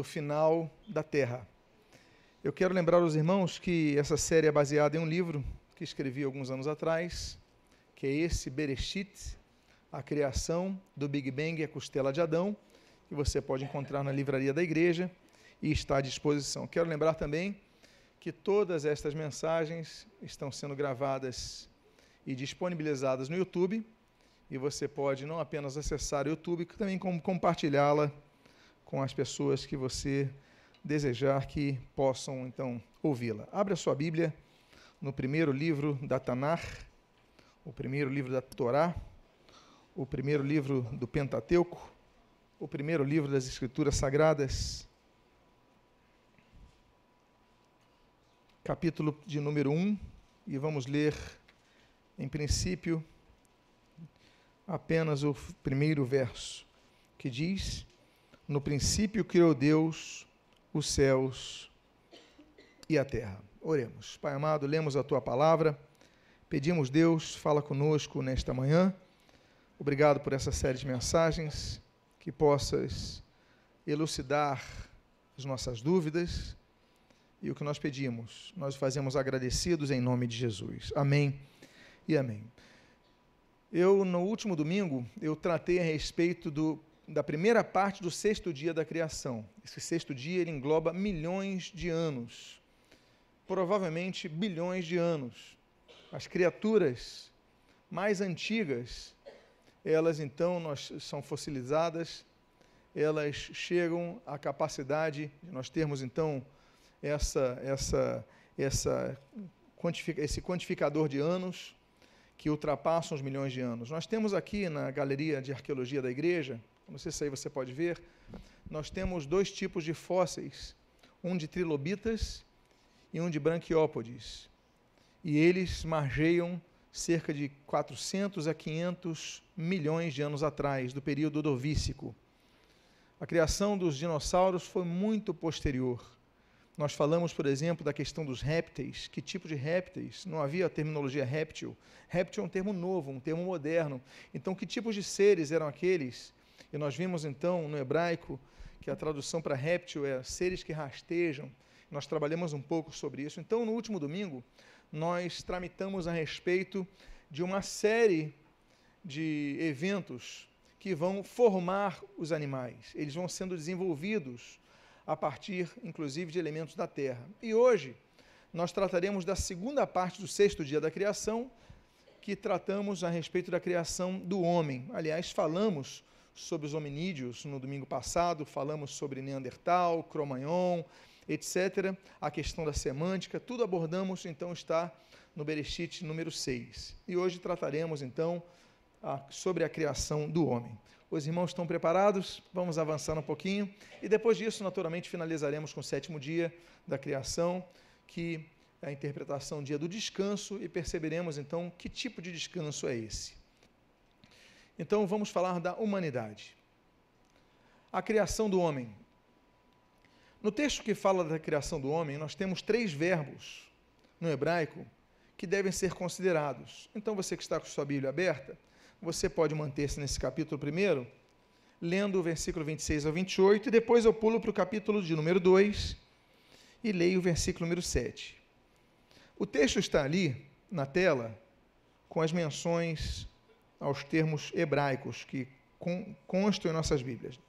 do final da Terra. Eu quero lembrar aos irmãos que essa série é baseada em um livro que escrevi alguns anos atrás, que é esse Bereshit, a criação do Big Bang e a costela de Adão, que você pode encontrar na livraria da igreja e está à disposição. Quero lembrar também que todas estas mensagens estão sendo gravadas e disponibilizadas no YouTube, e você pode não apenas acessar o YouTube, também compartilhá-la com as pessoas que você desejar que possam então ouvi-la. Abra sua Bíblia no primeiro livro da Tanar, o primeiro livro da Torá, o primeiro livro do Pentateuco, o primeiro livro das Escrituras Sagradas, capítulo de número 1, e vamos ler, em princípio, apenas o primeiro verso, que diz: no princípio criou Deus os céus e a terra. Oremos. Pai amado, lemos a tua palavra. Pedimos, Deus, fala conosco nesta manhã. Obrigado por essa série de mensagens, que possas elucidar as nossas dúvidas. E o que nós pedimos, nós fazemos agradecidos em nome de Jesus. Amém e amém. Eu, no último domingo, eu tratei a respeito do da primeira parte do sexto dia da criação. Esse sexto dia ele engloba milhões de anos, provavelmente bilhões de anos. As criaturas mais antigas, elas então nós, são fossilizadas, elas chegam à capacidade de nós termos então essa, essa, essa esse quantificador de anos que ultrapassam os milhões de anos. Nós temos aqui na galeria de arqueologia da igreja não sei se aí você pode ver, nós temos dois tipos de fósseis, um de trilobitas e um de branquiópodes. E eles margeiam cerca de 400 a 500 milhões de anos atrás, do período Ordovícico. A criação dos dinossauros foi muito posterior. Nós falamos, por exemplo, da questão dos répteis. Que tipo de répteis? Não havia a terminologia réptil. Réptil é um termo novo, um termo moderno. Então, que tipos de seres eram aqueles e nós vimos então no hebraico que a tradução para réptil é seres que rastejam. Nós trabalhamos um pouco sobre isso. Então, no último domingo, nós tramitamos a respeito de uma série de eventos que vão formar os animais. Eles vão sendo desenvolvidos a partir, inclusive, de elementos da terra. E hoje nós trataremos da segunda parte do sexto dia da criação, que tratamos a respeito da criação do homem. Aliás, falamos sobre os hominídeos no domingo passado, falamos sobre Neandertal, Cro-Magnon, etc. A questão da semântica, tudo abordamos, então está no Bereshit número 6. E hoje trataremos, então, a, sobre a criação do homem. Os irmãos estão preparados? Vamos avançar um pouquinho. E depois disso, naturalmente, finalizaremos com o sétimo dia da criação, que é a interpretação dia do descanso, e perceberemos, então, que tipo de descanso é esse. Então vamos falar da humanidade. A criação do homem. No texto que fala da criação do homem, nós temos três verbos no hebraico que devem ser considerados. Então você que está com sua Bíblia aberta, você pode manter-se nesse capítulo primeiro, lendo o versículo 26 ao 28, e depois eu pulo para o capítulo de número 2 e leio o versículo número 7. O texto está ali na tela com as menções aos termos hebraicos que constam em nossas Bíblias.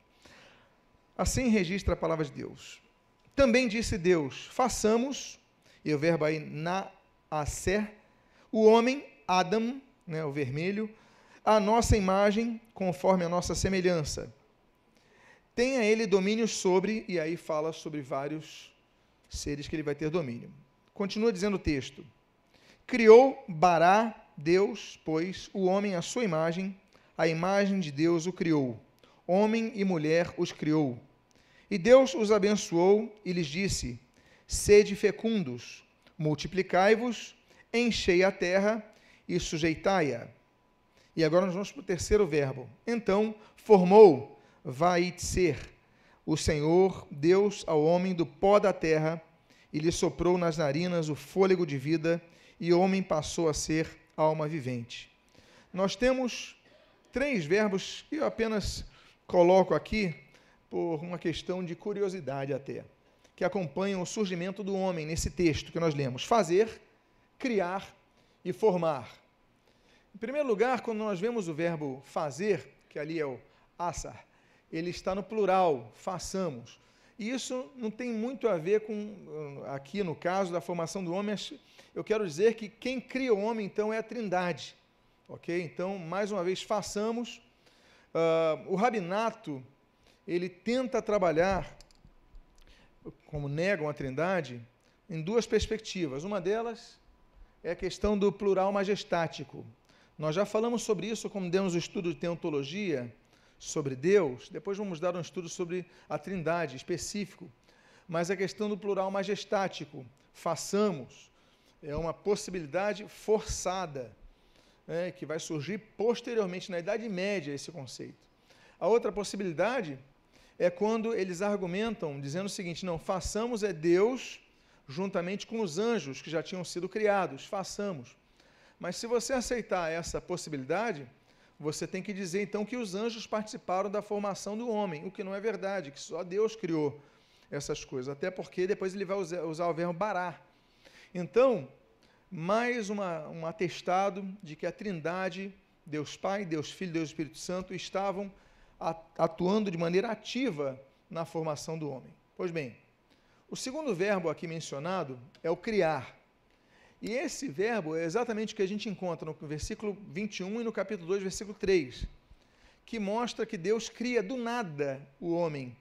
Assim registra a palavra de Deus. Também disse Deus: façamos, e o verbo aí na acer, o homem, Adam, né, o vermelho, a nossa imagem, conforme a nossa semelhança. Tenha ele domínio sobre, e aí fala sobre vários seres que ele vai ter domínio. Continua dizendo o texto: Criou Bará Deus, pois, o homem à sua imagem, a imagem de Deus o criou. Homem e mulher os criou. E Deus os abençoou e lhes disse: Sede fecundos, multiplicai-vos, enchei a terra e sujeitai-a. E agora nós vamos para o terceiro verbo. Então formou, vai ser, o Senhor Deus ao homem do pó da terra e lhe soprou nas narinas o fôlego de vida, e o homem passou a ser alma vivente. Nós temos três verbos que eu apenas coloco aqui por uma questão de curiosidade até, que acompanham o surgimento do homem nesse texto que nós lemos: fazer, criar e formar. Em primeiro lugar, quando nós vemos o verbo fazer, que ali é o assar, ele está no plural, façamos. E isso não tem muito a ver com, aqui no caso da formação do homem, eu quero dizer que quem cria o homem, então, é a trindade. Ok? Então, mais uma vez, façamos. Uh, o rabinato, ele tenta trabalhar, como negam a trindade, em duas perspectivas. Uma delas é a questão do plural majestático. Nós já falamos sobre isso quando demos o estudo de teontologia, sobre Deus, depois vamos dar um estudo sobre a Trindade específico. Mas a questão do plural majestático, façamos, é uma possibilidade forçada, né, que vai surgir posteriormente, na Idade Média, esse conceito. A outra possibilidade é quando eles argumentam, dizendo o seguinte: não, façamos é Deus juntamente com os anjos que já tinham sido criados, façamos. Mas se você aceitar essa possibilidade, você tem que dizer então que os anjos participaram da formação do homem, o que não é verdade, que só Deus criou essas coisas, até porque depois ele vai usar o verbo barar. Então, mais uma, um atestado de que a Trindade, Deus Pai, Deus Filho, Deus Espírito Santo, estavam atuando de maneira ativa na formação do homem. Pois bem, o segundo verbo aqui mencionado é o criar. E esse verbo é exatamente o que a gente encontra no versículo 21 e no capítulo 2, versículo 3, que mostra que Deus cria do nada o homem.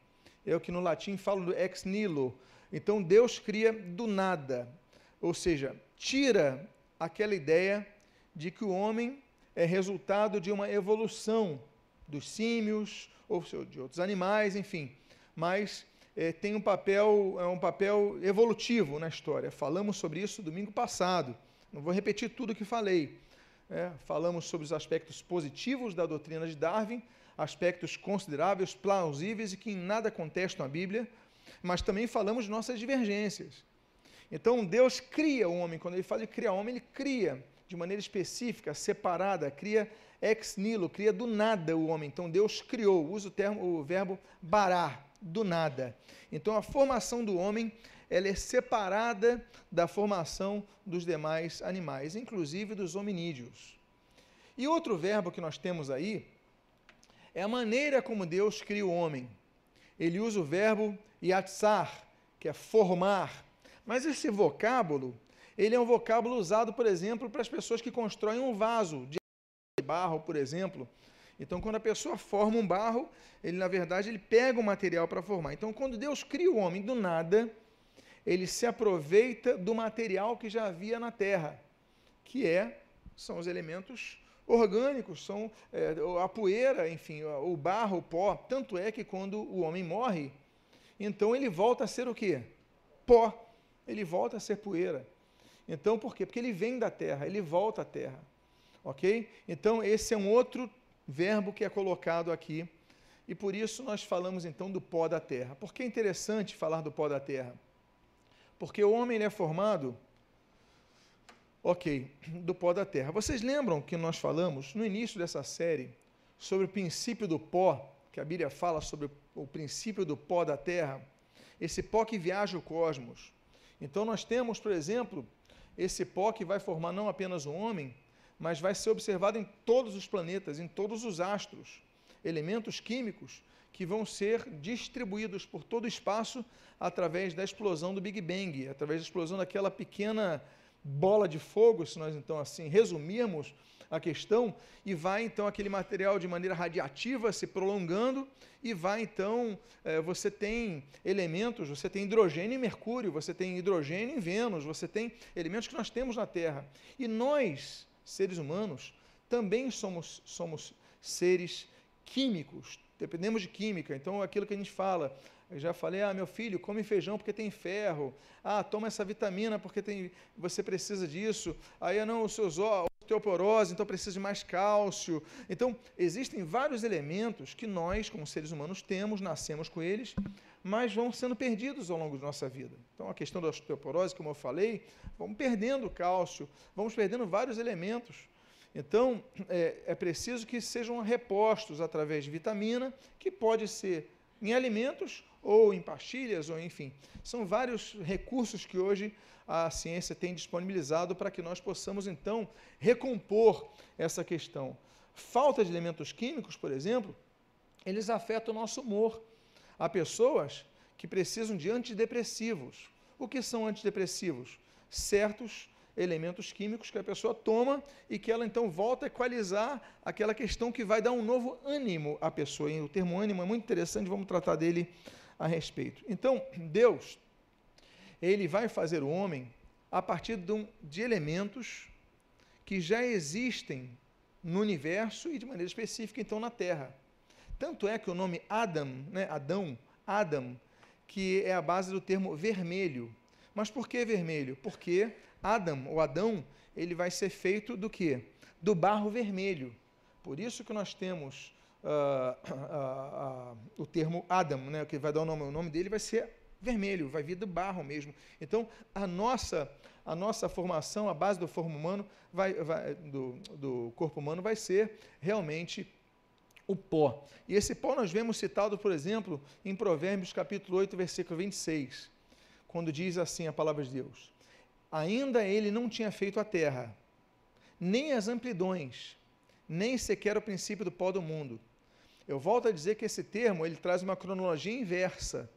É o que no latim fala do ex nihilo. Então Deus cria do nada, ou seja, tira aquela ideia de que o homem é resultado de uma evolução dos símios ou de outros animais, enfim, mas é, tem um papel, é um papel evolutivo na história. Falamos sobre isso domingo passado. Não vou repetir tudo o que falei. É, falamos sobre os aspectos positivos da doutrina de Darwin, aspectos consideráveis, plausíveis e que em nada contestam a Bíblia, mas também falamos de nossas divergências. Então, Deus cria o homem, quando ele fala de criar o homem, ele cria de maneira específica, separada, cria ex nihilo, cria do nada o homem. Então, Deus criou, usa o, termo, o verbo barar, do nada. Então a formação do homem ela é separada da formação dos demais animais, inclusive dos hominídeos. E outro verbo que nós temos aí é a maneira como Deus cria o homem. Ele usa o verbo yatsar, que é formar. Mas esse vocábulo, ele é um vocábulo usado, por exemplo, para as pessoas que constroem um vaso de barro, por exemplo, então, quando a pessoa forma um barro, ele na verdade ele pega o material para formar. Então, quando Deus cria o homem do nada, ele se aproveita do material que já havia na terra, que é são os elementos orgânicos, são é, a poeira, enfim, o barro, o pó. Tanto é que quando o homem morre, então ele volta a ser o quê? Pó. Ele volta a ser poeira. Então, por quê? Porque ele vem da terra, ele volta à terra. Ok? Então, esse é um outro verbo que é colocado aqui. E por isso nós falamos então do pó da terra. Por que é interessante falar do pó da terra? Porque o homem é formado, ok, do pó da terra. Vocês lembram que nós falamos no início dessa série sobre o princípio do pó, que a Bíblia fala sobre o princípio do pó da terra? Esse pó que viaja o cosmos. Então nós temos, por exemplo, esse pó que vai formar não apenas o homem, mas vai ser observado em todos os planetas, em todos os astros, elementos químicos que vão ser distribuídos por todo o espaço através da explosão do Big Bang, através da explosão daquela pequena bola de fogo, se nós então assim resumirmos a questão, e vai então aquele material de maneira radiativa se prolongando, e vai então, é, você tem elementos, você tem hidrogênio em Mercúrio, você tem hidrogênio em Vênus, você tem elementos que nós temos na Terra. E nós, seres humanos, também somos, somos seres químicos, dependemos de química. Então, aquilo que a gente fala, eu já falei, ah, meu filho, come feijão porque tem ferro. Ah, toma essa vitamina porque tem, você precisa disso. Aí, ah, não, os seus osteoporose, então precisa de mais cálcio. Então, existem vários elementos que nós, como seres humanos, temos, nascemos com eles, mas vão sendo perdidos ao longo de nossa vida. Então, a questão da osteoporose, como eu falei, vamos perdendo cálcio, vamos perdendo vários elementos. Então, é, é preciso que sejam repostos através de vitamina, que pode ser em alimentos ou em pastilhas, ou enfim. São vários recursos que hoje a ciência tem disponibilizado para que nós possamos, então, recompor essa questão. Falta de elementos químicos, por exemplo, eles afetam o nosso humor. Há pessoas que precisam de antidepressivos. O que são antidepressivos? Certos elementos químicos que a pessoa toma e que ela então volta a equalizar aquela questão que vai dar um novo ânimo à pessoa. E o termo ânimo é muito interessante, vamos tratar dele a respeito. Então, Deus, ele vai fazer o homem a partir de, de elementos que já existem no universo e de maneira específica então na Terra. Tanto é que o nome Adam, né, Adão, Adam, que é a base do termo vermelho. Mas por que vermelho? Porque Adam, ou Adão, ele vai ser feito do que? Do barro vermelho. Por isso que nós temos uh, uh, uh, o termo Adam, né, que vai dar o nome, o nome dele vai ser vermelho, vai vir do barro mesmo. Então, a nossa, a nossa formação, a base do vai, vai, do, do corpo humano vai ser realmente o pó. E esse pó nós vemos citado, por exemplo, em Provérbios capítulo 8, versículo 26, quando diz assim a palavra de Deus: ainda ele não tinha feito a terra, nem as amplidões, nem sequer o princípio do pó do mundo. Eu volto a dizer que esse termo ele traz uma cronologia inversa,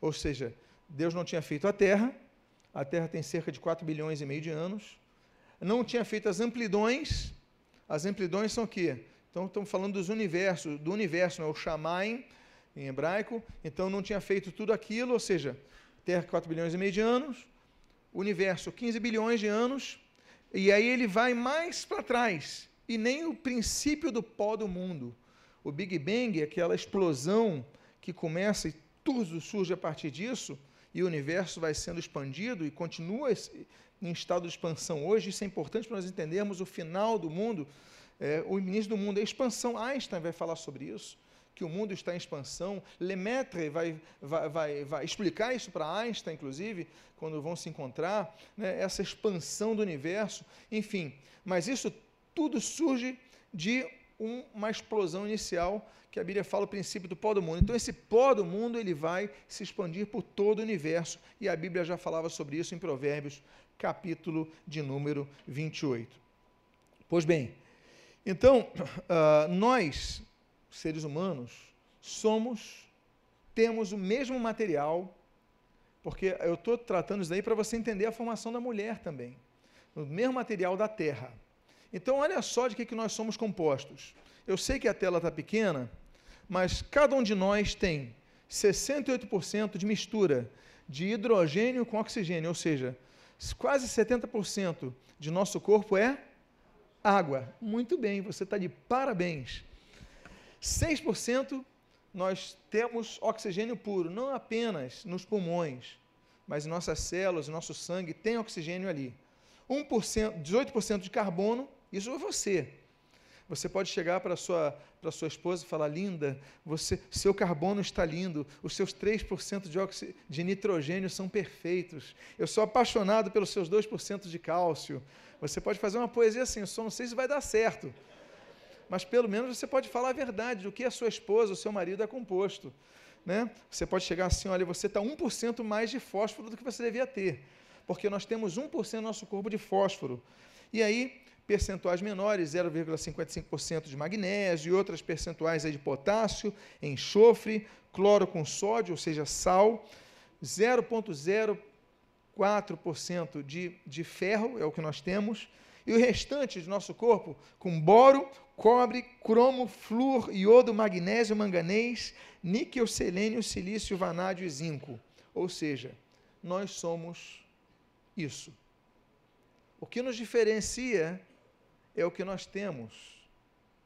ou seja, Deus não tinha feito a terra, a terra tem cerca de 4 bilhões e meio de anos, não tinha feito as amplidões, as amplidões são o quê? Então, estamos falando dos universos, do universo, é o Shamaim, em hebraico, então não tinha feito tudo aquilo, ou seja, Terra 4 bilhões e meio de anos, universo 15 bilhões de anos, e aí ele vai mais para trás, e nem o princípio do pó do mundo. O Big Bang, aquela explosão que começa e tudo surge a partir disso, e o universo vai sendo expandido e continua em estado de expansão hoje. Isso é importante para nós entendermos o final do mundo, é, o início do mundo, a expansão. Einstein vai falar sobre isso que o mundo está em expansão. Lemaitre vai, vai, vai, vai explicar isso para Einstein, inclusive, quando vão se encontrar, né, essa expansão do universo, enfim. Mas isso tudo surge de um, uma explosão inicial, que a Bíblia fala o princípio do pó do mundo. Então, esse pó do mundo ele vai se expandir por todo o universo, e a Bíblia já falava sobre isso em Provérbios, capítulo de número 28. Pois bem, então, uh, nós seres humanos, somos, temos o mesmo material, porque eu estou tratando isso daí para você entender a formação da mulher também, o mesmo material da Terra. Então, olha só de que, que nós somos compostos. Eu sei que a tela está pequena, mas cada um de nós tem 68% de mistura de hidrogênio com oxigênio, ou seja, quase 70% de nosso corpo é água. Muito bem, você está de parabéns. 6% nós temos oxigênio puro, não apenas nos pulmões, mas nossas células, nosso sangue tem oxigênio ali. 1%, 18% de carbono, isso é você. Você pode chegar para sua para sua esposa e falar: "Linda, você, seu carbono está lindo, os seus 3% de, oxi, de nitrogênio são perfeitos. Eu sou apaixonado pelos seus 2% de cálcio." Você pode fazer uma poesia assim, eu só não sei se vai dar certo mas pelo menos você pode falar a verdade do que a sua esposa, o seu marido é composto. Né? Você pode chegar assim, olha, você está 1% mais de fósforo do que você devia ter, porque nós temos 1% no nosso corpo de fósforo. E aí, percentuais menores, 0,55% de magnésio e outras percentuais aí de potássio, enxofre, cloro com sódio, ou seja, sal, 0,04% de, de ferro, é o que nós temos, e o restante do nosso corpo com boro, cobre, cromo, flúor, iodo, magnésio, manganês, níquel, selênio, silício, vanádio e zinco. Ou seja, nós somos isso. O que nos diferencia é o que nós temos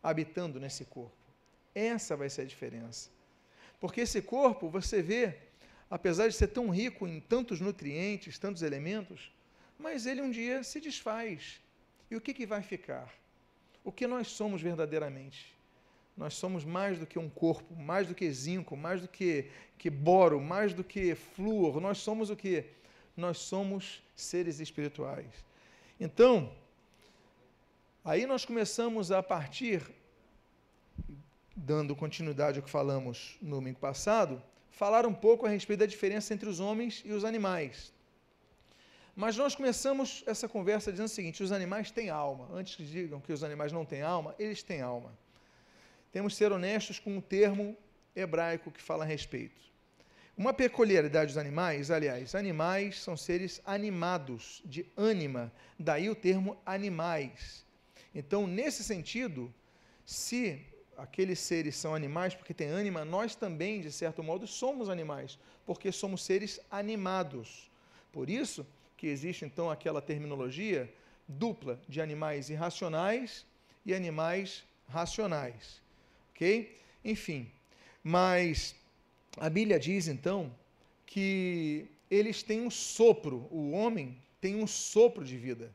habitando nesse corpo. Essa vai ser a diferença. Porque esse corpo, você vê, apesar de ser tão rico em tantos nutrientes, tantos elementos, mas ele um dia se desfaz. E o que, que vai ficar? o que nós somos verdadeiramente. Nós somos mais do que um corpo, mais do que zinco, mais do que, que boro, mais do que flúor. Nós somos o que? Nós somos seres espirituais. Então, aí nós começamos a partir dando continuidade ao que falamos no domingo passado, falar um pouco a respeito da diferença entre os homens e os animais. Mas nós começamos essa conversa dizendo o seguinte: os animais têm alma. Antes que digam que os animais não têm alma, eles têm alma. Temos que ser honestos com o termo hebraico que fala a respeito. Uma peculiaridade dos animais, aliás, animais são seres animados, de ânima, daí o termo animais. Então, nesse sentido, se aqueles seres são animais porque têm ânima, nós também, de certo modo, somos animais, porque somos seres animados. Por isso que existe então aquela terminologia dupla de animais irracionais e animais racionais. OK? Enfim, mas a Bíblia diz então que eles têm um sopro, o homem tem um sopro de vida.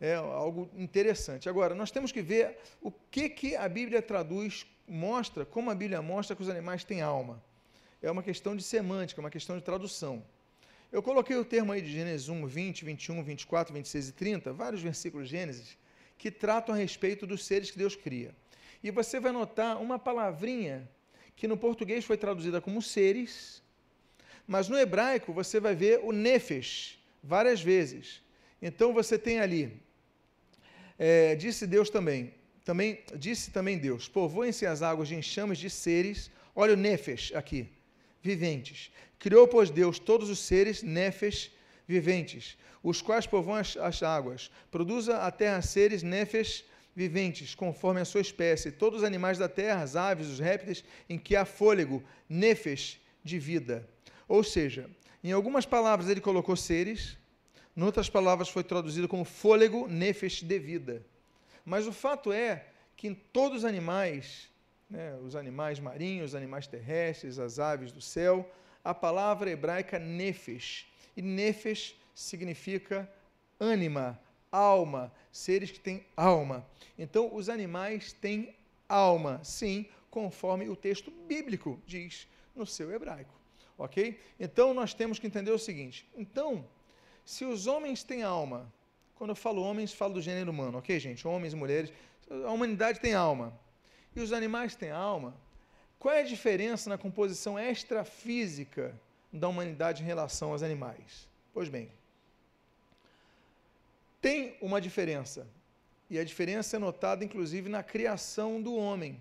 É algo interessante. Agora, nós temos que ver o que, que a Bíblia traduz, mostra, como a Bíblia mostra que os animais têm alma. É uma questão de semântica, uma questão de tradução. Eu coloquei o termo aí de Gênesis 1, 20, 21, 24, 26 e 30, vários versículos de Gênesis, que tratam a respeito dos seres que Deus cria. E você vai notar uma palavrinha que no português foi traduzida como seres, mas no hebraico você vai ver o nefesh várias vezes. Então você tem ali, é, disse Deus também, também disse também Deus, povoem-se as águas de enxames de seres, olha o nefesh aqui, viventes. Criou, pois, Deus todos os seres, nefesh, viventes, os quais povoam as, as águas. Produza a terra seres, nefesh, viventes, conforme a sua espécie, todos os animais da terra, as aves, os répteis, em que há fôlego, nefes de vida. Ou seja, em algumas palavras ele colocou seres, em outras palavras foi traduzido como fôlego, nefes de vida. Mas o fato é que em todos os animais, né, os animais marinhos, os animais terrestres, as aves do céu, a palavra hebraica nefes. E nefes significa ânima, alma, seres que têm alma. Então, os animais têm alma, sim, conforme o texto bíblico diz no seu hebraico. Ok? Então, nós temos que entender o seguinte: então, se os homens têm alma, quando eu falo homens, falo do gênero humano, ok, gente? Homens mulheres, a humanidade tem alma. E os animais têm alma. Qual é a diferença na composição extrafísica da humanidade em relação aos animais? Pois bem, tem uma diferença. E a diferença é notada, inclusive, na criação do homem,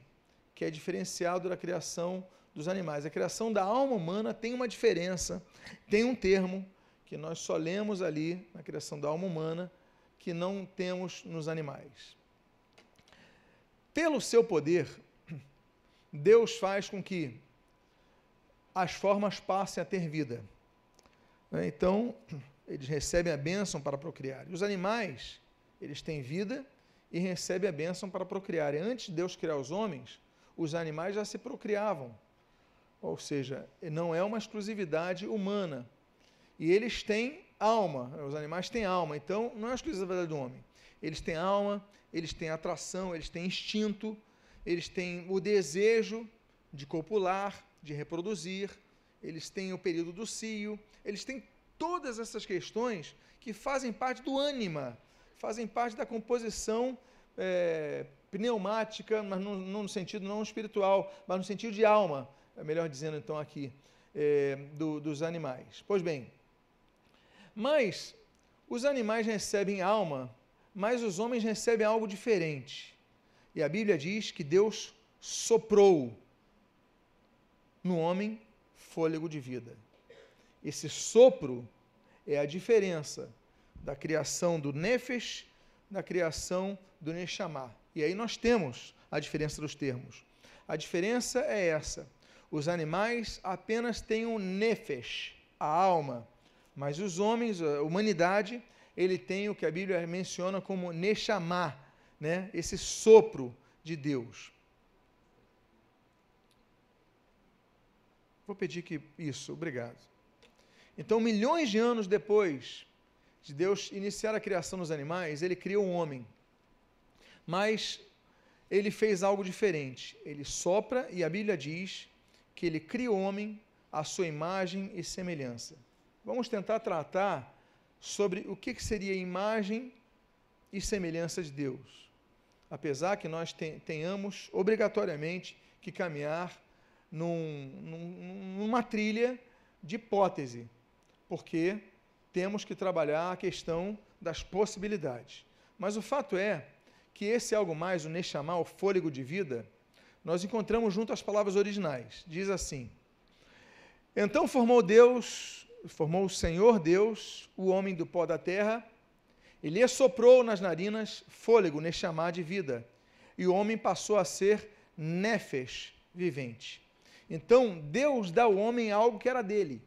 que é diferenciado da criação dos animais. A criação da alma humana tem uma diferença, tem um termo que nós só lemos ali na criação da alma humana, que não temos nos animais. Pelo seu poder, Deus faz com que as formas passem a ter vida. Então, eles recebem a bênção para procriar. E os animais, eles têm vida e recebem a bênção para procriar. E antes de Deus criar os homens, os animais já se procriavam. Ou seja, não é uma exclusividade humana. E eles têm alma, os animais têm alma, então não é exclusividade do homem. Eles têm alma, eles têm atração, eles têm instinto, eles têm o desejo de copular, de reproduzir, eles têm o período do cio, eles têm todas essas questões que fazem parte do ânima, fazem parte da composição é, pneumática, mas no sentido não espiritual, mas no sentido de alma, é melhor dizendo então aqui, é, do, dos animais. Pois bem, mas os animais recebem alma, mas os homens recebem algo diferente. E a Bíblia diz que Deus soprou no homem fôlego de vida. Esse sopro é a diferença da criação do Nefesh da criação do Neshama. E aí nós temos a diferença dos termos. A diferença é essa. Os animais apenas têm um Nefesh, a alma, mas os homens, a humanidade, ele tem o que a Bíblia menciona como Neshama, né? esse sopro de Deus. Vou pedir que isso, obrigado. Então, milhões de anos depois de Deus iniciar a criação dos animais, ele criou um homem. Mas ele fez algo diferente. Ele sopra e a Bíblia diz que ele cria o homem à sua imagem e semelhança. Vamos tentar tratar sobre o que seria imagem e semelhança de Deus. Apesar que nós tenhamos obrigatoriamente que caminhar num, num, numa trilha de hipótese, porque temos que trabalhar a questão das possibilidades. Mas o fato é que esse algo mais, o Neshama, o fôlego de vida, nós encontramos junto às palavras originais. Diz assim: Então formou Deus, formou o Senhor Deus, o homem do pó da terra, e lhe soprou nas narinas fôlego, Neshama de vida, e o homem passou a ser Nefesh, vivente. Então, Deus dá ao homem algo que era dele.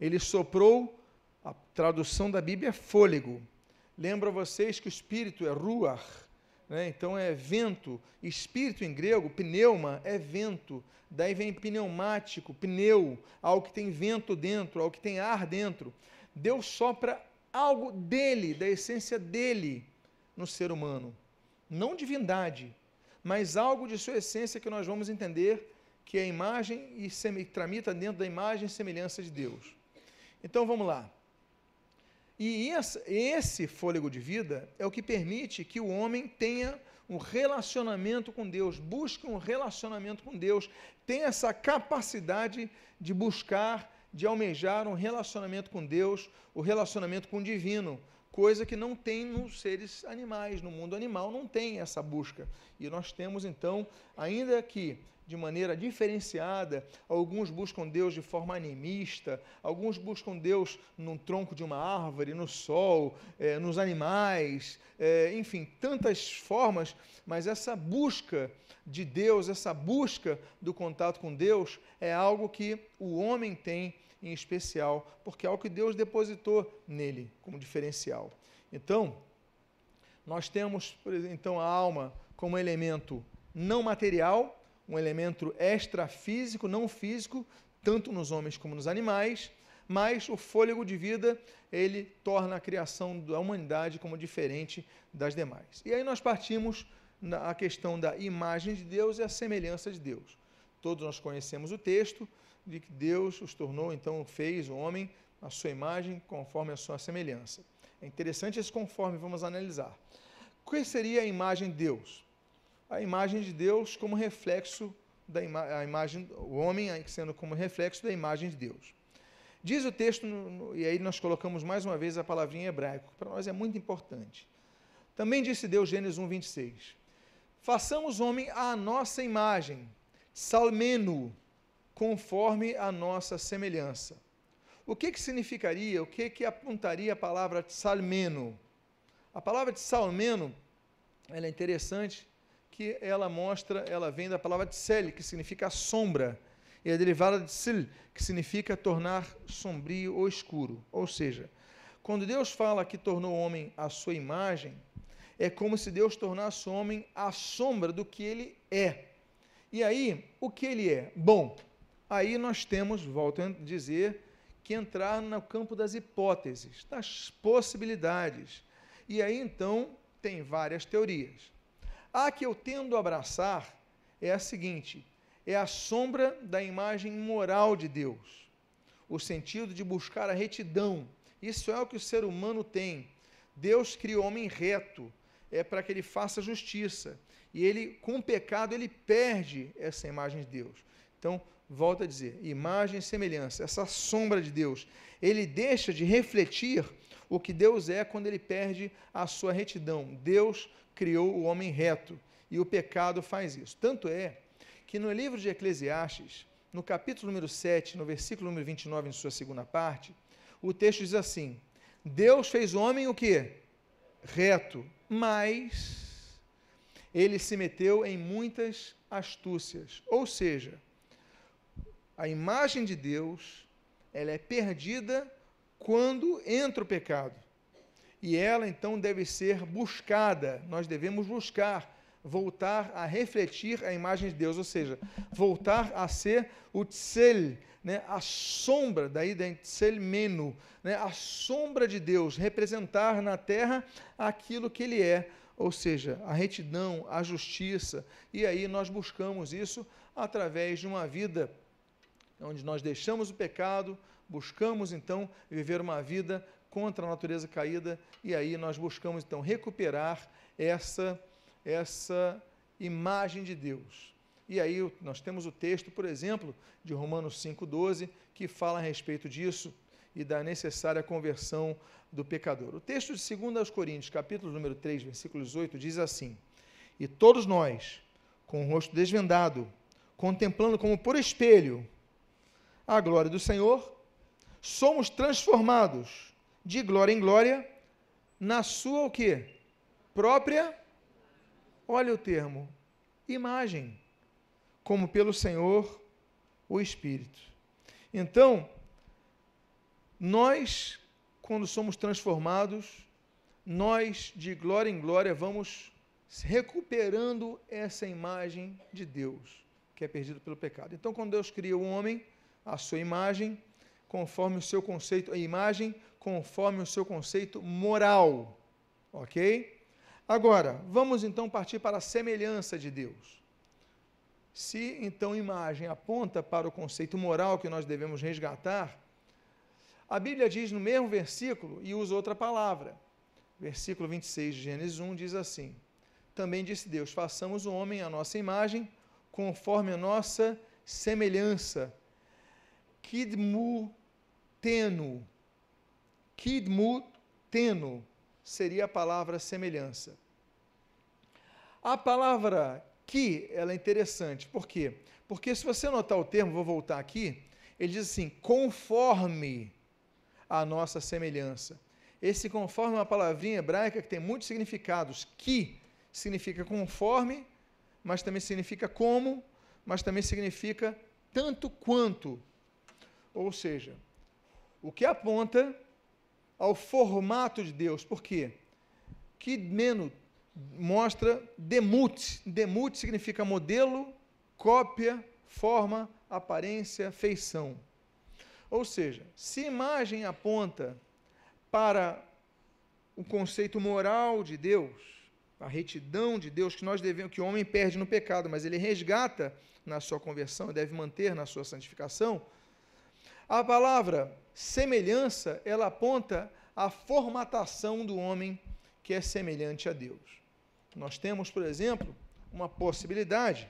Ele soprou, a tradução da Bíblia é fôlego. Lembro a vocês que o espírito é ruach, né? então é vento. Espírito em grego, pneuma, é vento. Daí vem pneumático, pneu, algo que tem vento dentro, algo que tem ar dentro. Deus sopra algo dele, da essência dele, no ser humano. Não divindade, mas algo de sua essência que nós vamos entender que é a imagem e tramita dentro da imagem e semelhança de Deus. Então vamos lá. E esse fôlego de vida é o que permite que o homem tenha um relacionamento com Deus, busque um relacionamento com Deus, tenha essa capacidade de buscar, de almejar um relacionamento com Deus, o relacionamento com o divino, coisa que não tem nos seres animais, no mundo animal não tem essa busca. E nós temos então, ainda que de maneira diferenciada, alguns buscam Deus de forma animista, alguns buscam Deus num tronco de uma árvore, no sol, é, nos animais, é, enfim, tantas formas, mas essa busca de Deus, essa busca do contato com Deus, é algo que o homem tem em especial, porque é algo que Deus depositou nele como diferencial. Então, nós temos, por exemplo, então, a alma como elemento não material, um elemento extrafísico, não físico, tanto nos homens como nos animais, mas o fôlego de vida, ele torna a criação da humanidade como diferente das demais. E aí nós partimos na questão da imagem de Deus e a semelhança de Deus. Todos nós conhecemos o texto, de que Deus os tornou, então fez o homem a sua imagem conforme a sua semelhança. É interessante esse conforme, vamos analisar. Qual seria a imagem de Deus? A imagem de Deus como reflexo da ima a imagem, o homem sendo como reflexo da imagem de Deus. Diz o texto, e aí nós colocamos mais uma vez a palavrinha em hebraico, que para nós é muito importante. Também disse Deus, Gênesis 1, 26. Façamos homem à nossa imagem, salmeno, conforme a nossa semelhança. O que, que significaria, o que, que apontaria a palavra salmeno? A palavra de salmeno, ela é interessante, que ela mostra, ela vem da palavra tsel, que significa sombra, e é derivada de sil, que significa tornar sombrio ou escuro. Ou seja, quando Deus fala que tornou o homem à sua imagem, é como se Deus tornasse o homem à sombra do que ele é. E aí, o que ele é? Bom, aí nós temos, volto a dizer, que entrar no campo das hipóteses, das possibilidades. E aí então tem várias teorias. A que eu tendo a abraçar é a seguinte: é a sombra da imagem moral de Deus, o sentido de buscar a retidão. Isso é o que o ser humano tem. Deus criou o homem reto, é para que ele faça justiça. E ele, com o pecado, ele perde essa imagem de Deus. Então, volta a dizer, imagem e semelhança, essa sombra de Deus, ele deixa de refletir o que Deus é quando ele perde a sua retidão. Deus criou o homem reto e o pecado faz isso. Tanto é que no livro de Eclesiastes, no capítulo número 7, no versículo número 29, em sua segunda parte, o texto diz assim: Deus fez o homem o quê? Reto, mas ele se meteu em muitas astúcias. Ou seja, a imagem de Deus, ela é perdida quando entra o pecado. E ela então deve ser buscada. Nós devemos buscar voltar a refletir a imagem de Deus, ou seja, voltar a ser o tsel, né, a sombra, daí da tselmeno, né, a sombra de Deus, representar na terra aquilo que ele é, ou seja, a retidão, a justiça. E aí nós buscamos isso através de uma vida onde nós deixamos o pecado, buscamos então viver uma vida contra a natureza caída e aí nós buscamos então recuperar essa essa imagem de Deus. E aí nós temos o texto, por exemplo, de Romanos 5,12, que fala a respeito disso e da necessária conversão do pecador. O texto de 2 Coríntios, capítulo número 3, versículo 18, diz assim: E todos nós, com o rosto desvendado, contemplando como por espelho a glória do Senhor, somos transformados de glória em glória na sua o quê? Própria, olha o termo, imagem, como pelo Senhor o Espírito. Então, nós, quando somos transformados, nós de glória em glória vamos recuperando essa imagem de Deus, que é perdido pelo pecado. Então, quando Deus cria o homem, a sua imagem, conforme o seu conceito, a imagem conforme o seu conceito moral. Ok? Agora, vamos então partir para a semelhança de Deus. Se então imagem aponta para o conceito moral que nós devemos resgatar, a Bíblia diz no mesmo versículo e usa outra palavra. Versículo 26 de Gênesis 1 diz assim: Também disse Deus: Façamos o homem à nossa imagem, conforme a nossa semelhança. Kidmu teno. Kidmu teno seria a palavra semelhança. A palavra que, ela é interessante. Por quê? Porque se você notar o termo, vou voltar aqui, ele diz assim, conforme a nossa semelhança. Esse conforme é uma palavrinha hebraica que tem muitos significados. Que significa conforme, mas também significa como, mas também significa tanto quanto. Ou seja, o que aponta ao formato de Deus. Por quê? Que menos mostra demut. Demut significa modelo, cópia, forma, aparência, feição. Ou seja, se imagem aponta para o conceito moral de Deus, a retidão de Deus que nós devemos, que o homem perde no pecado, mas ele resgata na sua conversão, deve manter na sua santificação. A palavra semelhança, ela aponta à formatação do homem que é semelhante a Deus. Nós temos, por exemplo, uma possibilidade,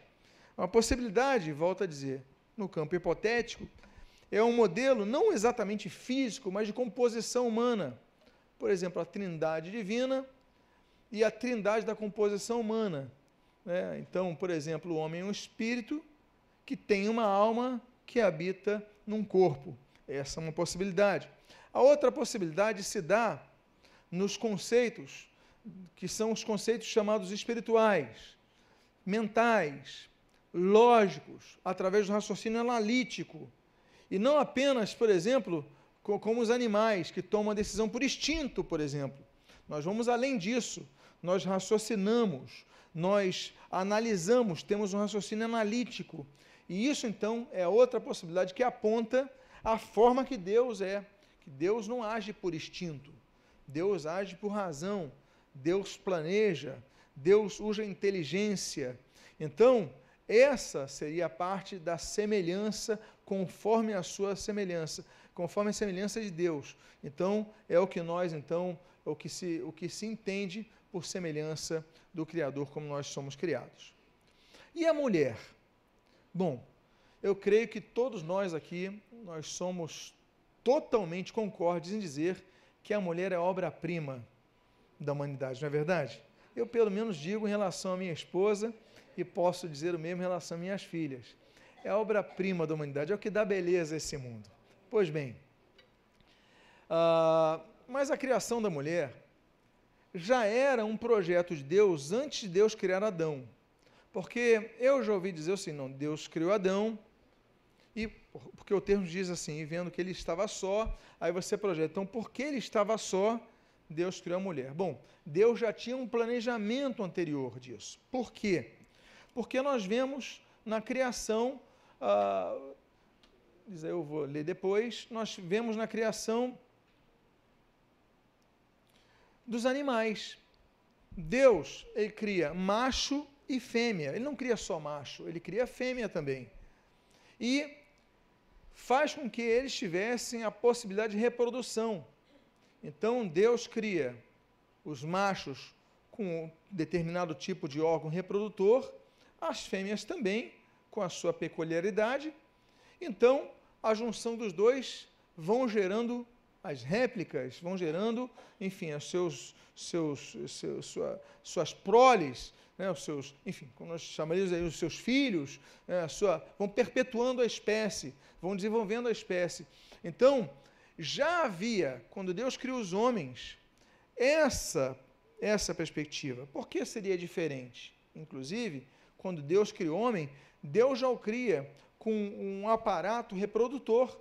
uma possibilidade, volto a dizer, no campo hipotético, é um modelo não exatamente físico, mas de composição humana. Por exemplo, a trindade divina e a trindade da composição humana. Né? Então, por exemplo, o homem é um espírito que tem uma alma que habita num corpo. Essa é uma possibilidade. A outra possibilidade se dá nos conceitos, que são os conceitos chamados espirituais, mentais, lógicos, através do raciocínio analítico e não apenas, por exemplo, como os animais que tomam a decisão por instinto, por exemplo. Nós vamos além disso. Nós raciocinamos, nós analisamos, temos um raciocínio analítico. E isso, então, é outra possibilidade que aponta a forma que Deus é. Que Deus não age por instinto. Deus age por razão. Deus planeja. Deus usa inteligência. Então, essa seria a parte da semelhança conforme a sua semelhança, conforme a semelhança de Deus. Então, é o que nós, então, o que se, o que se entende por semelhança do Criador, como nós somos criados. E a mulher? Bom, eu creio que todos nós aqui, nós somos totalmente concordes em dizer que a mulher é obra-prima da humanidade, não é verdade? Eu, pelo menos, digo em relação à minha esposa e posso dizer o mesmo em relação às minhas filhas é obra-prima da humanidade, é o que dá beleza a esse mundo. Pois bem, uh, mas a criação da mulher já era um projeto de Deus antes de Deus criar Adão. Porque eu já ouvi dizer assim, não, Deus criou Adão, e porque o termo diz assim, vendo que ele estava só, aí você projeta, então porque ele estava só, Deus criou a mulher. Bom, Deus já tinha um planejamento anterior disso. Por quê? Porque nós vemos na criação ah, eu vou ler depois, nós vemos na criação dos animais. Deus, ele cria macho e fêmea. Ele não cria só macho, ele cria fêmea também. E faz com que eles tivessem a possibilidade de reprodução. Então, Deus cria os machos com um determinado tipo de órgão reprodutor, as fêmeas também, com a sua peculiaridade. Então, a junção dos dois vão gerando as réplicas, vão gerando, enfim, seus, seus, seus sua, suas proles, né, os seus, enfim, como nós chamaríamos aí, os seus filhos, né, sua, vão perpetuando a espécie, vão desenvolvendo a espécie. Então, já havia, quando Deus criou os homens, essa, essa perspectiva. Por que seria diferente? Inclusive, quando Deus cria o homem, Deus já o cria com um aparato reprodutor.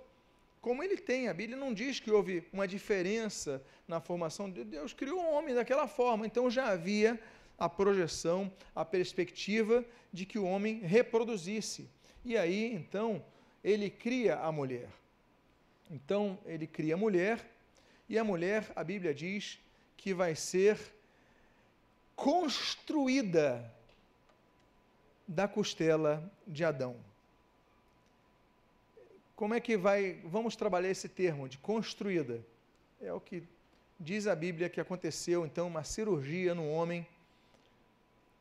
Como ele tem, a Bíblia não diz que houve uma diferença na formação de Deus, criou o homem daquela forma. Então já havia a projeção, a perspectiva de que o homem reproduzisse. E aí, então, ele cria a mulher. Então, ele cria a mulher, e a mulher, a Bíblia diz, que vai ser construída da costela de Adão. Como é que vai, vamos trabalhar esse termo de construída? É o que diz a Bíblia que aconteceu, então, uma cirurgia no homem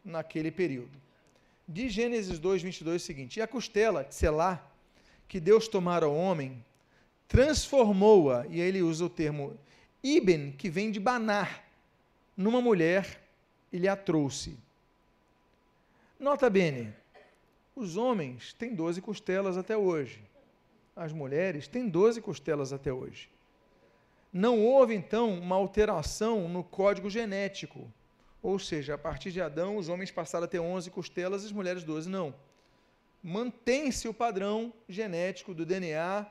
naquele período. De Gênesis 2, 22 é o seguinte: E a costela, Selá, que Deus tomara ao homem, transformou-a, e aí ele usa o termo Iben, que vem de banar, numa mulher, ele a trouxe. Nota bene, os homens têm 12 costelas até hoje. As mulheres têm 12 costelas até hoje. Não houve, então, uma alteração no código genético. Ou seja, a partir de Adão, os homens passaram a ter 11 costelas as mulheres 12 não. Mantém-se o padrão genético do DNA,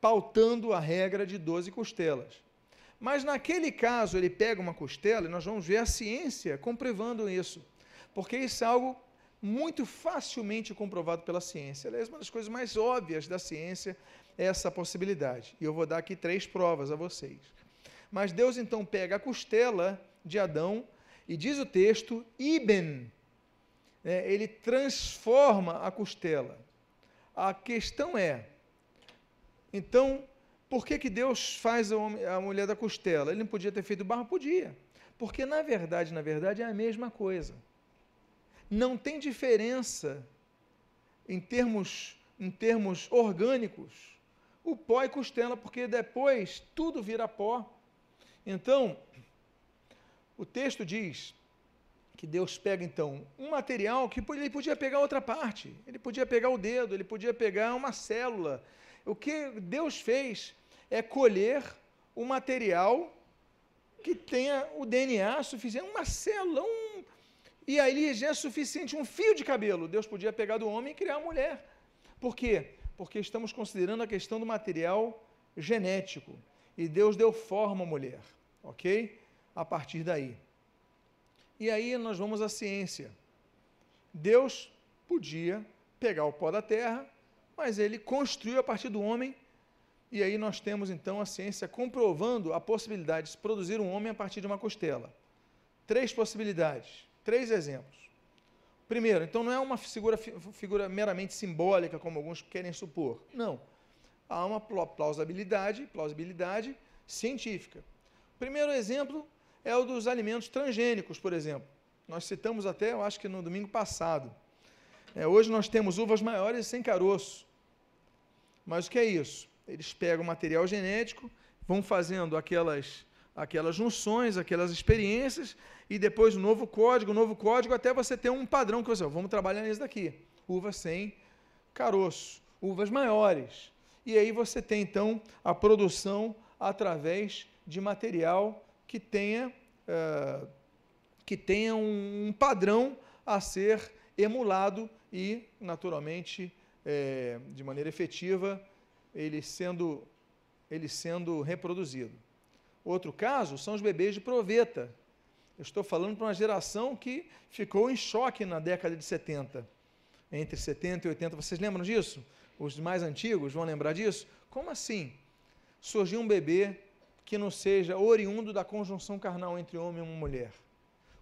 pautando a regra de 12 costelas. Mas naquele caso, ele pega uma costela e nós vamos ver a ciência comprovando isso. Porque isso é algo muito facilmente comprovado pela ciência. Aliás, uma das coisas mais óbvias da ciência é essa possibilidade. E eu vou dar aqui três provas a vocês. Mas Deus então pega a costela de Adão e diz o texto, Iben, né, ele transforma a costela. A questão é, então, por que, que Deus faz a mulher da costela? Ele não podia ter feito barro? Podia. Porque, na verdade, na verdade, é a mesma coisa. Não tem diferença em termos, em termos orgânicos. O pó e costela, porque depois tudo vira pó. Então, o texto diz que Deus pega então um material que ele podia pegar outra parte, ele podia pegar o dedo, ele podia pegar uma célula, o que Deus fez é colher o material que tenha o DNA suficiente, uma célula, um, e aí já é suficiente um fio de cabelo. Deus podia pegar do homem e criar a mulher. Por quê? Porque estamos considerando a questão do material genético. E Deus deu forma à mulher, ok? A partir daí. E aí nós vamos à ciência. Deus podia pegar o pó da terra mas ele construiu a partir do homem, e aí nós temos então a ciência comprovando a possibilidade de se produzir um homem a partir de uma costela. Três possibilidades, três exemplos. Primeiro, então não é uma figura, figura meramente simbólica, como alguns querem supor. Não. Há uma plausibilidade, plausibilidade científica. Primeiro exemplo é o dos alimentos transgênicos, por exemplo. Nós citamos até, eu acho que no domingo passado. É, hoje nós temos uvas maiores sem caroço. Mas o que é isso? Eles pegam material genético, vão fazendo aquelas, aquelas junções, aquelas experiências, e depois o um novo código, um novo código, até você ter um padrão que você, vamos trabalhar nisso daqui. Uva sem caroço, uvas maiores. E aí você tem então a produção através de material que tenha, uh, que tenha um, um, padrão a ser emulado e, naturalmente, é, de maneira efetiva, ele sendo, ele sendo reproduzido. Outro caso são os bebês de proveta. Eu estou falando para uma geração que ficou em choque na década de 70. Entre 70 e 80, vocês lembram disso? Os mais antigos vão lembrar disso? Como assim? Surgiu um bebê que não seja oriundo da conjunção carnal entre homem e mulher.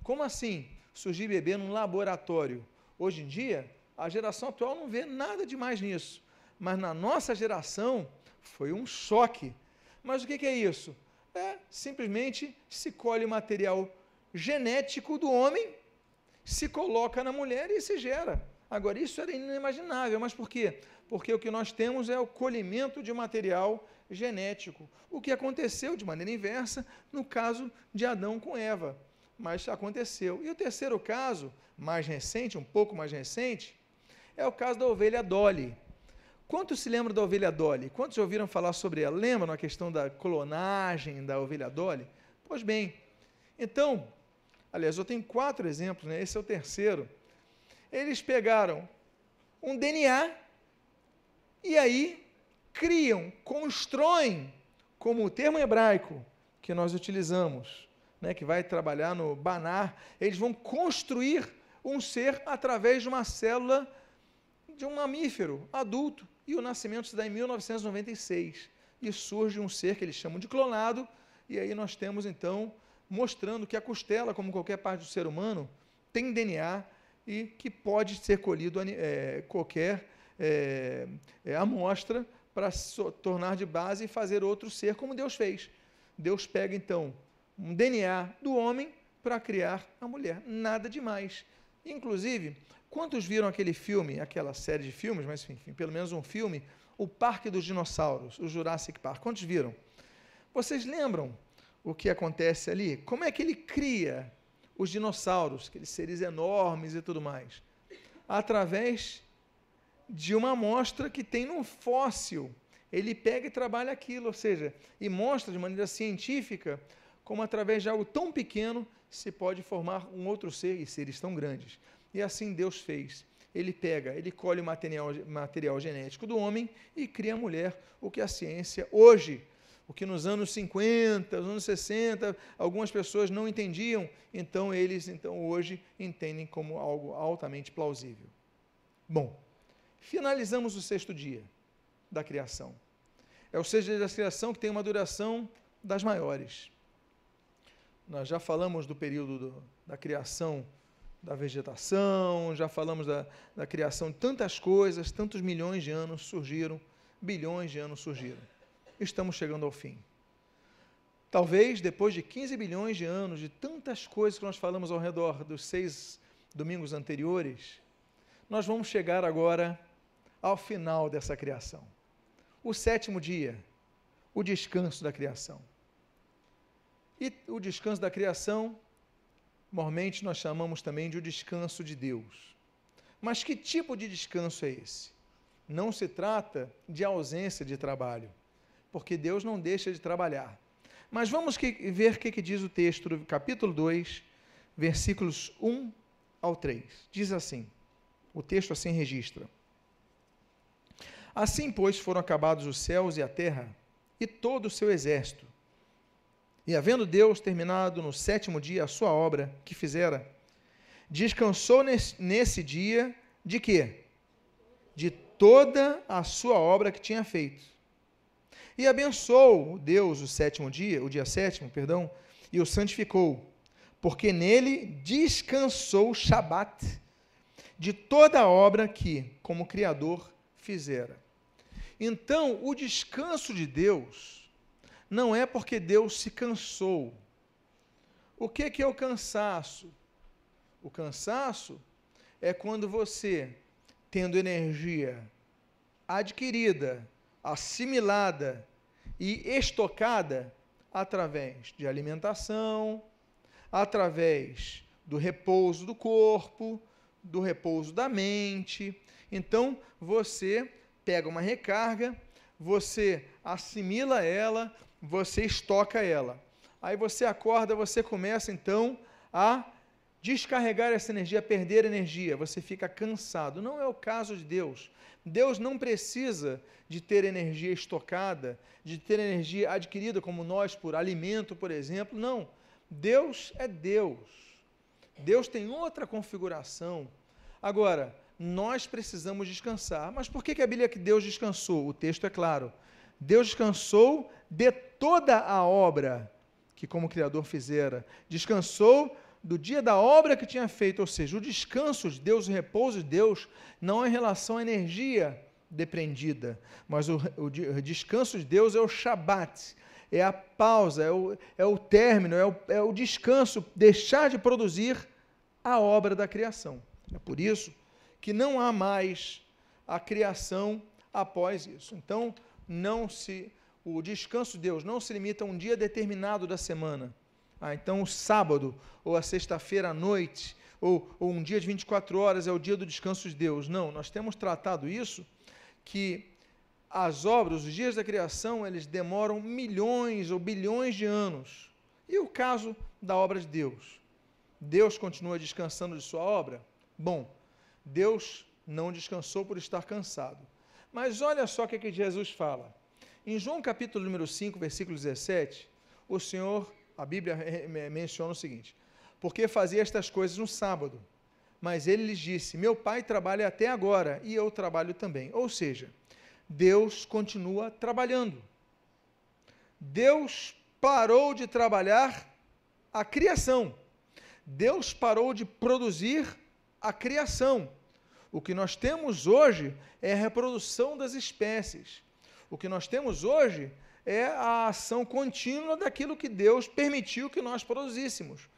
Como assim? Surgir bebê num laboratório. Hoje em dia, a geração atual não vê nada demais nisso. Mas na nossa geração foi um choque. Mas o que é isso? É simplesmente se colhe material genético do homem, se coloca na mulher e se gera Agora, isso era inimaginável, mas por quê? Porque o que nós temos é o colhimento de material genético. O que aconteceu de maneira inversa no caso de Adão com Eva. Mas aconteceu. E o terceiro caso, mais recente, um pouco mais recente, é o caso da ovelha Dolly. Quantos se lembram da ovelha Dolly? Quantos ouviram falar sobre ela? Lembram a questão da clonagem da ovelha Dolly? Pois bem, então, aliás, eu tenho quatro exemplos, né? esse é o terceiro. Eles pegaram um DNA e aí criam, constroem, como o termo hebraico que nós utilizamos, né, que vai trabalhar no banar, eles vão construir um ser através de uma célula de um mamífero adulto. E o nascimento se dá em 1996. E surge um ser que eles chamam de clonado, e aí nós temos então mostrando que a costela, como qualquer parte do ser humano, tem DNA e que pode ser colhido é, qualquer é, é, amostra para so, tornar de base e fazer outro ser, como Deus fez. Deus pega então um DNA do homem para criar a mulher. Nada demais. Inclusive, quantos viram aquele filme, aquela série de filmes, mas enfim, pelo menos um filme, O Parque dos Dinossauros, o Jurassic Park? Quantos viram? Vocês lembram o que acontece ali? Como é que ele cria os dinossauros, aqueles seres enormes e tudo mais? Através de uma amostra que tem num fóssil. Ele pega e trabalha aquilo, ou seja, e mostra de maneira científica como através de algo tão pequeno se pode formar um outro ser e seres tão grandes. E assim Deus fez. Ele pega, ele colhe o material, material genético do homem e cria a mulher, o que a ciência hoje, o que nos anos 50, nos anos 60, algumas pessoas não entendiam, então eles então hoje entendem como algo altamente plausível. Bom, finalizamos o sexto dia da criação. É o sexto dia da criação que tem uma duração das maiores. Nós já falamos do período do, da criação da vegetação, já falamos da, da criação de tantas coisas, tantos milhões de anos surgiram, bilhões de anos surgiram. Estamos chegando ao fim. Talvez depois de 15 bilhões de anos, de tantas coisas que nós falamos ao redor dos seis domingos anteriores, nós vamos chegar agora ao final dessa criação. O sétimo dia, o descanso da criação. E o descanso da criação, normalmente nós chamamos também de o descanso de Deus. Mas que tipo de descanso é esse? Não se trata de ausência de trabalho, porque Deus não deixa de trabalhar. Mas vamos que, ver o que, que diz o texto do capítulo 2, versículos 1 ao 3. Diz assim: o texto assim registra. Assim, pois, foram acabados os céus e a terra e todo o seu exército. E havendo Deus terminado no sétimo dia a sua obra que fizera, descansou nesse, nesse dia de quê? De toda a sua obra que tinha feito. E abençoou Deus o sétimo dia, o dia sétimo, perdão, e o santificou, porque nele descansou o Shabat de toda a obra que, como Criador, fizera. Então, o descanso de Deus não é porque Deus se cansou. O que, que é o cansaço? O cansaço é quando você, tendo energia adquirida, assimilada e estocada através de alimentação, através do repouso do corpo, do repouso da mente. Então, você pega uma recarga, você assimila ela, você estoca ela. Aí você acorda, você começa então a descarregar essa energia, a perder energia, você fica cansado. Não é o caso de Deus. Deus não precisa de ter energia estocada, de ter energia adquirida, como nós, por alimento, por exemplo. Não. Deus é Deus. Deus tem outra configuração. Agora, nós precisamos descansar. Mas por que, que a Bíblia que Deus descansou? O texto é claro. Deus descansou de toda a obra que, como Criador, fizera. Descansou do dia da obra que tinha feito, ou seja, o descanso de Deus, o repouso de Deus, não é em relação à energia depreendida, mas o, o, o descanso de Deus é o Shabat, é a pausa, é o, é o término, é o, é o descanso, deixar de produzir a obra da criação. É por isso que não há mais a criação após isso. Então, não se o descanso de Deus não se limita a um dia determinado da semana. Ah, então o sábado ou a sexta-feira à noite ou, ou um dia de 24 horas é o dia do descanso de Deus. Não, nós temos tratado isso que as obras, os dias da criação, eles demoram milhões ou bilhões de anos. E o caso da obra de Deus? Deus continua descansando de sua obra? Bom, Deus não descansou por estar cansado. Mas olha só o que, é que Jesus fala. Em João capítulo número 5, versículo 17, o Senhor, a Bíblia menciona o seguinte: Porque fazia estas coisas no sábado. Mas ele lhes disse: Meu pai trabalha até agora e eu trabalho também. Ou seja, Deus continua trabalhando. Deus parou de trabalhar a criação. Deus parou de produzir a criação. O que nós temos hoje é a reprodução das espécies. O que nós temos hoje é a ação contínua daquilo que Deus permitiu que nós produzíssemos.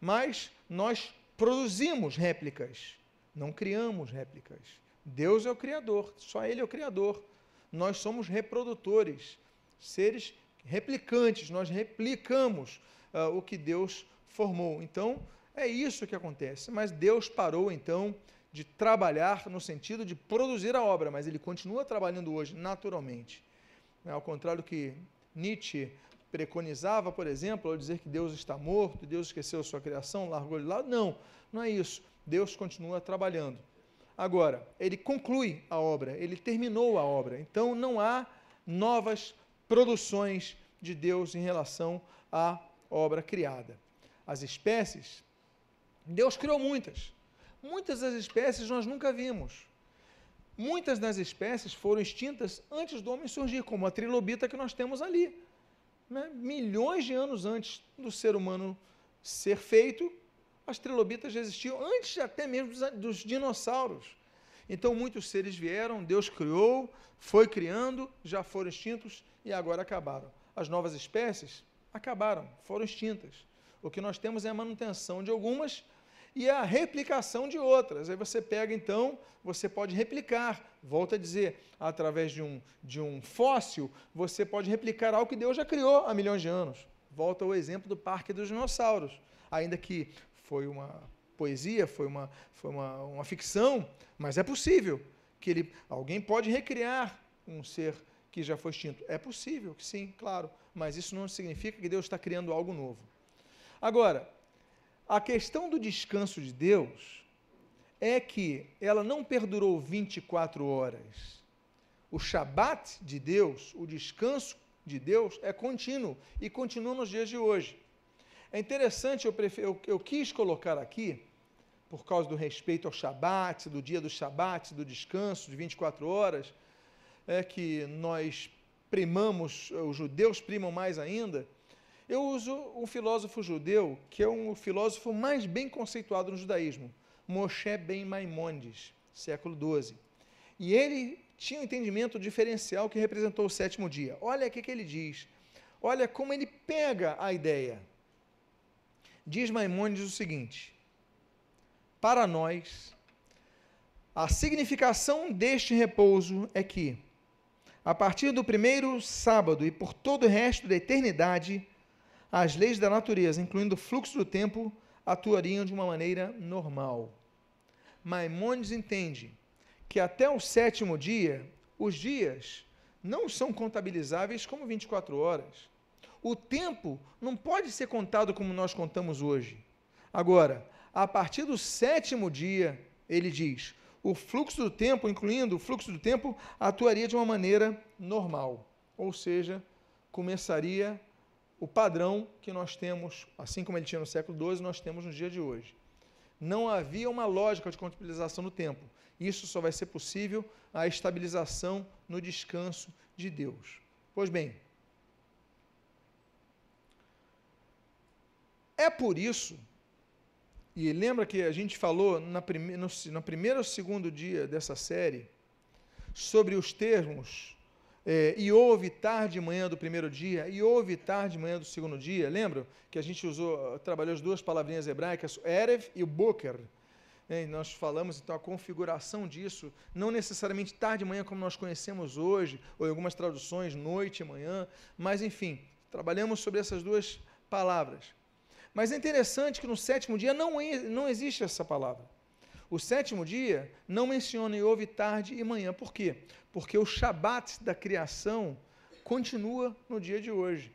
Mas nós produzimos réplicas, não criamos réplicas. Deus é o Criador, só Ele é o Criador. Nós somos reprodutores, seres replicantes, nós replicamos uh, o que Deus formou. Então, é isso que acontece. Mas Deus parou, então, de trabalhar no sentido de produzir a obra, mas ele continua trabalhando hoje, naturalmente. Ao contrário do que Nietzsche preconizava, por exemplo, ao dizer que Deus está morto, Deus esqueceu a sua criação, largou ele lá. Não, não é isso. Deus continua trabalhando. Agora, ele conclui a obra, ele terminou a obra. Então, não há novas produções de Deus em relação à obra criada. As espécies, Deus criou muitas. Muitas das espécies nós nunca vimos. Muitas das espécies foram extintas antes do homem surgir, como a trilobita que nós temos ali. Né? Milhões de anos antes do ser humano ser feito, as trilobitas já existiam antes até mesmo dos, dos dinossauros. Então muitos seres vieram, Deus criou, foi criando, já foram extintos e agora acabaram. As novas espécies acabaram, foram extintas. O que nós temos é a manutenção de algumas e a replicação de outras. Aí você pega, então, você pode replicar. Volto a dizer, através de um, de um fóssil, você pode replicar algo que Deus já criou há milhões de anos. Volta ao exemplo do Parque dos Dinossauros. Ainda que foi uma poesia, foi uma, foi uma, uma ficção, mas é possível que ele, alguém pode recriar um ser que já foi extinto. É possível, sim, claro, mas isso não significa que Deus está criando algo novo. Agora, a questão do descanso de Deus é que ela não perdurou 24 horas. O Shabat de Deus, o descanso de Deus, é contínuo e continua nos dias de hoje. É interessante, eu, eu, eu quis colocar aqui, por causa do respeito ao Shabat, do dia do Shabat, do descanso de 24 horas, é que nós primamos, os judeus primam mais ainda, eu uso um filósofo judeu que é um filósofo mais bem conceituado no judaísmo, Moshe Ben Maimonides, século XII. E ele tinha um entendimento diferencial que representou o sétimo dia. Olha o que, que ele diz. Olha como ele pega a ideia. Diz Maimonides o seguinte: Para nós, a significação deste repouso é que, a partir do primeiro sábado e por todo o resto da eternidade, as leis da natureza, incluindo o fluxo do tempo, atuariam de uma maneira normal. Maimonides entende que até o sétimo dia, os dias não são contabilizáveis como 24 horas. O tempo não pode ser contado como nós contamos hoje. Agora, a partir do sétimo dia, ele diz, o fluxo do tempo, incluindo o fluxo do tempo, atuaria de uma maneira normal. Ou seja, começaria o padrão que nós temos, assim como ele tinha no século XII, nós temos no dia de hoje. Não havia uma lógica de contabilização no tempo. Isso só vai ser possível a estabilização no descanso de Deus. Pois bem, é por isso, e lembra que a gente falou na prime, no, no primeiro ou segundo dia dessa série sobre os termos é, e houve tarde e manhã do primeiro dia, e houve tarde e manhã do segundo dia. Lembram que a gente usou, trabalhou as duas palavrinhas hebraicas, Erev e Boker. né, nós falamos então a configuração disso, não necessariamente tarde e manhã como nós conhecemos hoje, ou em algumas traduções, noite e manhã, mas enfim, trabalhamos sobre essas duas palavras. Mas é interessante que no sétimo dia não, não existe essa palavra. O sétimo dia não menciona e houve tarde e manhã. Por quê? Porque o Shabat da criação continua no dia de hoje.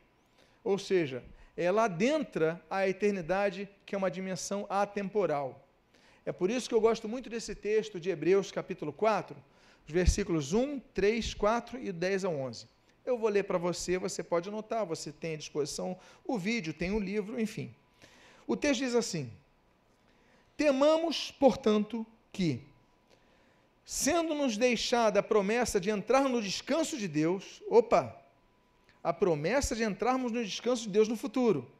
Ou seja, ela adentra a eternidade, que é uma dimensão atemporal. É por isso que eu gosto muito desse texto de Hebreus, capítulo 4, os versículos 1, 3, 4 e 10 a 11. Eu vou ler para você, você pode anotar, você tem à disposição o vídeo, tem o livro, enfim. O texto diz assim: Temamos, portanto, que, sendo-nos deixada a promessa de entrar no descanso de Deus, opa, a promessa de entrarmos no descanso de Deus no futuro.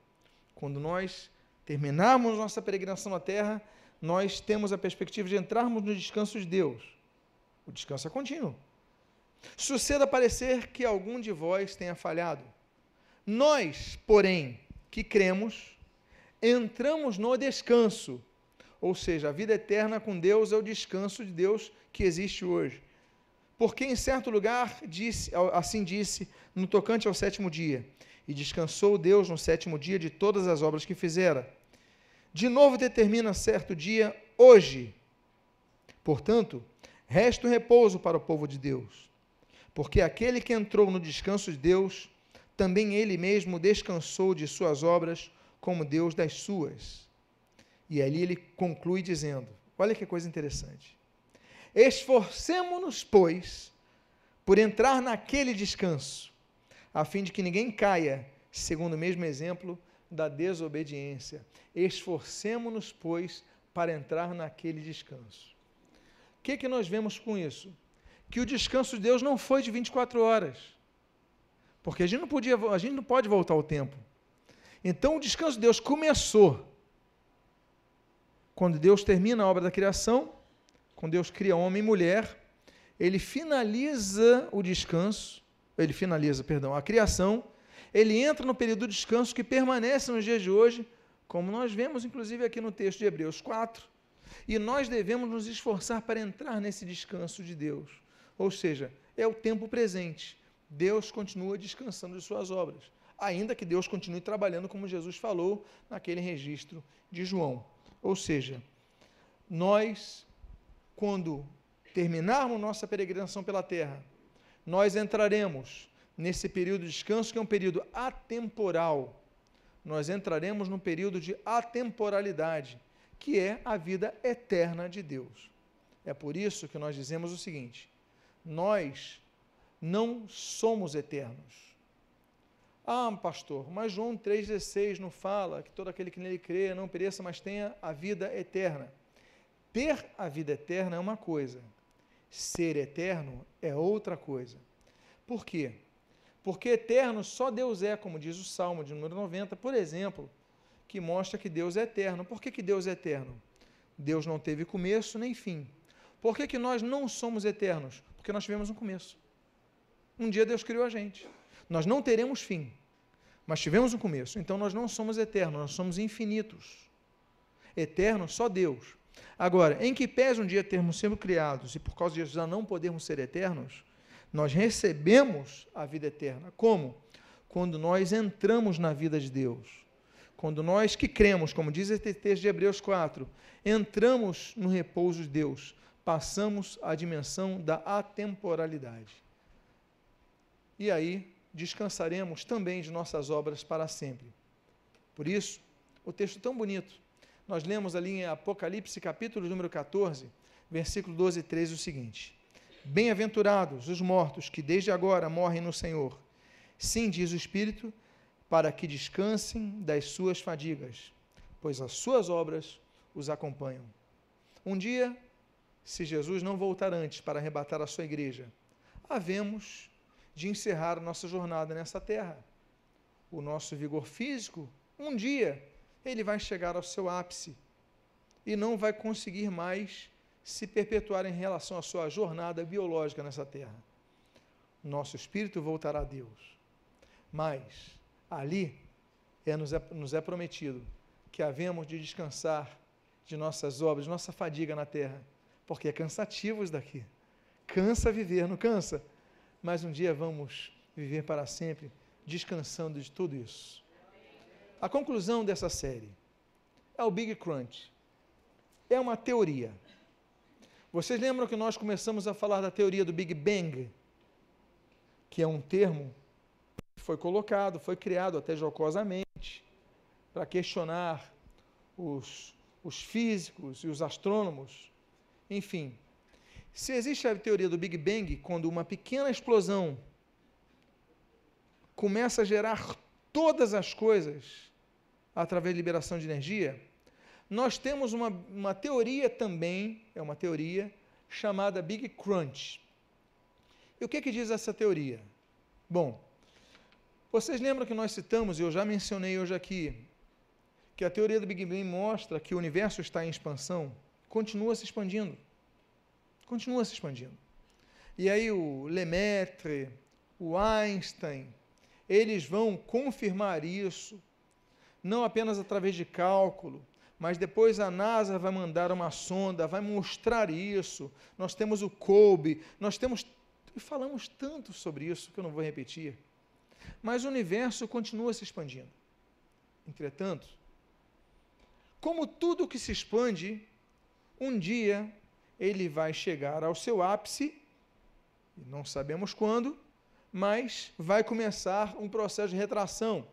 Quando nós terminarmos nossa peregrinação na terra, nós temos a perspectiva de entrarmos no descanso de Deus. O descanso é contínuo. Suceda parecer que algum de vós tenha falhado. Nós, porém, que cremos, entramos no descanso. Ou seja, a vida eterna com Deus é o descanso de Deus que existe hoje. Porque em certo lugar disse, assim disse, no tocante ao sétimo dia, e descansou Deus no sétimo dia de todas as obras que fizera de novo determina certo dia, hoje. Portanto, resta o repouso para o povo de Deus, porque aquele que entrou no descanso de Deus, também ele mesmo descansou de suas obras, como Deus das suas. E ali ele conclui dizendo: olha que coisa interessante. Esforcemo-nos, pois, por entrar naquele descanso, a fim de que ninguém caia, segundo o mesmo exemplo da desobediência. Esforcemo-nos, pois, para entrar naquele descanso. O que, que nós vemos com isso? Que o descanso de Deus não foi de 24 horas. Porque a gente não podia, a gente não pode voltar ao tempo. Então o descanso de Deus começou quando Deus termina a obra da criação, quando Deus cria homem e mulher, ele finaliza o descanso, ele finaliza, perdão, a criação ele entra no período de descanso que permanece nos dias de hoje, como nós vemos inclusive aqui no texto de Hebreus 4. E nós devemos nos esforçar para entrar nesse descanso de Deus. Ou seja, é o tempo presente. Deus continua descansando de suas obras, ainda que Deus continue trabalhando como Jesus falou naquele registro de João. Ou seja, nós, quando terminarmos nossa peregrinação pela terra, nós entraremos nesse período de descanso, que é um período atemporal, nós entraremos num período de atemporalidade, que é a vida eterna de Deus. É por isso que nós dizemos o seguinte: nós não somos eternos. Ah, pastor, mas João 3,16 não fala que todo aquele que nele crê não pereça, mas tenha a vida eterna. Ter a vida eterna é uma coisa, ser eterno é outra coisa. Por quê? Porque eterno só Deus é, como diz o Salmo de número 90, por exemplo, que mostra que Deus é eterno. Por que, que Deus é eterno? Deus não teve começo nem fim. Por que, que nós não somos eternos? Porque nós tivemos um começo. Um dia Deus criou a gente. Nós não teremos fim, mas tivemos um começo. Então nós não somos eternos, nós somos infinitos. Eterno só Deus. Agora, em que pese um dia termos sido criados e por causa disso já não podermos ser eternos, nós recebemos a vida eterna. Como? Quando nós entramos na vida de Deus. Quando nós que cremos, como diz esse texto de Hebreus 4, entramos no repouso de Deus, passamos à dimensão da atemporalidade. E aí descansaremos também de nossas obras para sempre. Por isso, o texto tão bonito. Nós lemos ali em Apocalipse, capítulo número 14, versículo 12 e 13, o seguinte: Bem-aventurados os mortos que desde agora morrem no Senhor. Sim, diz o Espírito, para que descansem das suas fadigas, pois as suas obras os acompanham. Um dia, se Jesus não voltar antes para arrebatar a sua igreja, havemos de encerrar nossa jornada nessa terra. O nosso vigor físico, um dia, ele vai chegar ao seu ápice e não vai conseguir mais se perpetuar em relação à sua jornada biológica nessa terra. Nosso espírito voltará a Deus. Mas ali é, nos, é, nos é prometido que havemos de descansar de nossas obras, de nossa fadiga na terra, porque é cansativo isso daqui. Cansa viver, não cansa? Mas um dia vamos viver para sempre descansando de tudo isso. A conclusão dessa série é o Big Crunch. É uma teoria. Vocês lembram que nós começamos a falar da teoria do Big Bang? Que é um termo que foi colocado, foi criado até jocosamente para questionar os, os físicos e os astrônomos. Enfim, se existe a teoria do Big Bang, quando uma pequena explosão começa a gerar todas as coisas através de liberação de energia, nós temos uma, uma teoria também, é uma teoria, chamada Big Crunch. E o que, que diz essa teoria? Bom, vocês lembram que nós citamos, e eu já mencionei hoje aqui, que a teoria do Big Bang mostra que o universo está em expansão, continua se expandindo. Continua se expandindo. E aí o Lemaitre, o Einstein, eles vão confirmar isso, não apenas através de cálculo, mas depois a NASA vai mandar uma sonda, vai mostrar isso. Nós temos o COBE, nós temos. E falamos tanto sobre isso que eu não vou repetir. Mas o universo continua se expandindo. Entretanto, como tudo que se expande, um dia ele vai chegar ao seu ápice, não sabemos quando, mas vai começar um processo de retração.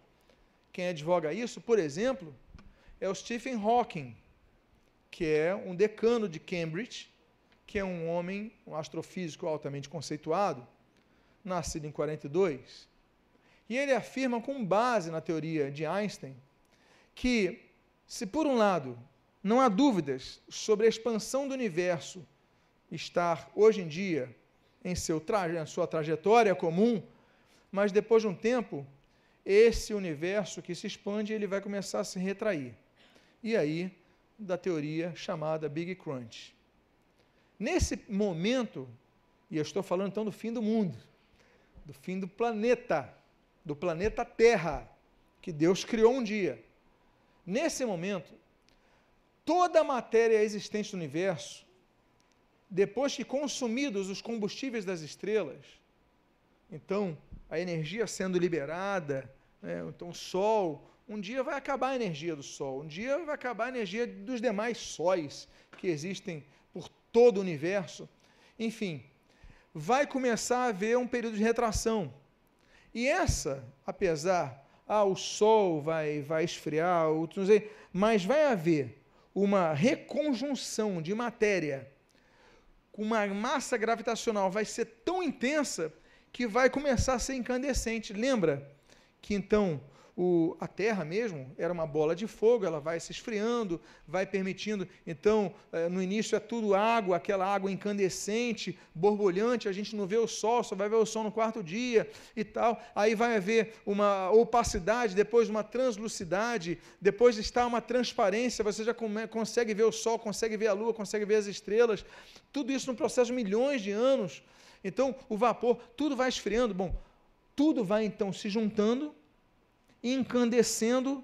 Quem advoga isso, por exemplo, é o Stephen Hawking, que é um decano de Cambridge, que é um homem, um astrofísico altamente conceituado, nascido em 42. E ele afirma, com base na teoria de Einstein, que, se por um lado não há dúvidas sobre a expansão do universo estar hoje em dia em seu traje, sua trajetória comum, mas depois de um tempo, esse universo que se expande, ele vai começar a se retrair. E aí, da teoria chamada Big Crunch. Nesse momento, e eu estou falando então do fim do mundo, do fim do planeta, do planeta Terra, que Deus criou um dia. Nesse momento, toda a matéria existente no universo depois que consumidos os combustíveis das estrelas, então a energia sendo liberada, né, então o Sol, um dia vai acabar a energia do Sol, um dia vai acabar a energia dos demais sóis que existem por todo o universo. Enfim, vai começar a haver um período de retração. E essa, apesar, ah, o Sol vai, vai esfriar, sei, mas vai haver uma reconjunção de matéria com uma massa gravitacional vai ser tão intensa que vai começar a ser incandescente. Lembra que então o, a Terra mesmo era uma bola de fogo, ela vai se esfriando, vai permitindo. Então, eh, no início é tudo água, aquela água incandescente, borbulhante, a gente não vê o sol, só vai ver o sol no quarto dia e tal. Aí vai haver uma opacidade, depois uma translucidade, depois está uma transparência, você já come, consegue ver o sol, consegue ver a lua, consegue ver as estrelas. Tudo isso no processo de milhões de anos. Então, o vapor, tudo vai esfriando. Bom, tudo vai então se juntando incandescendo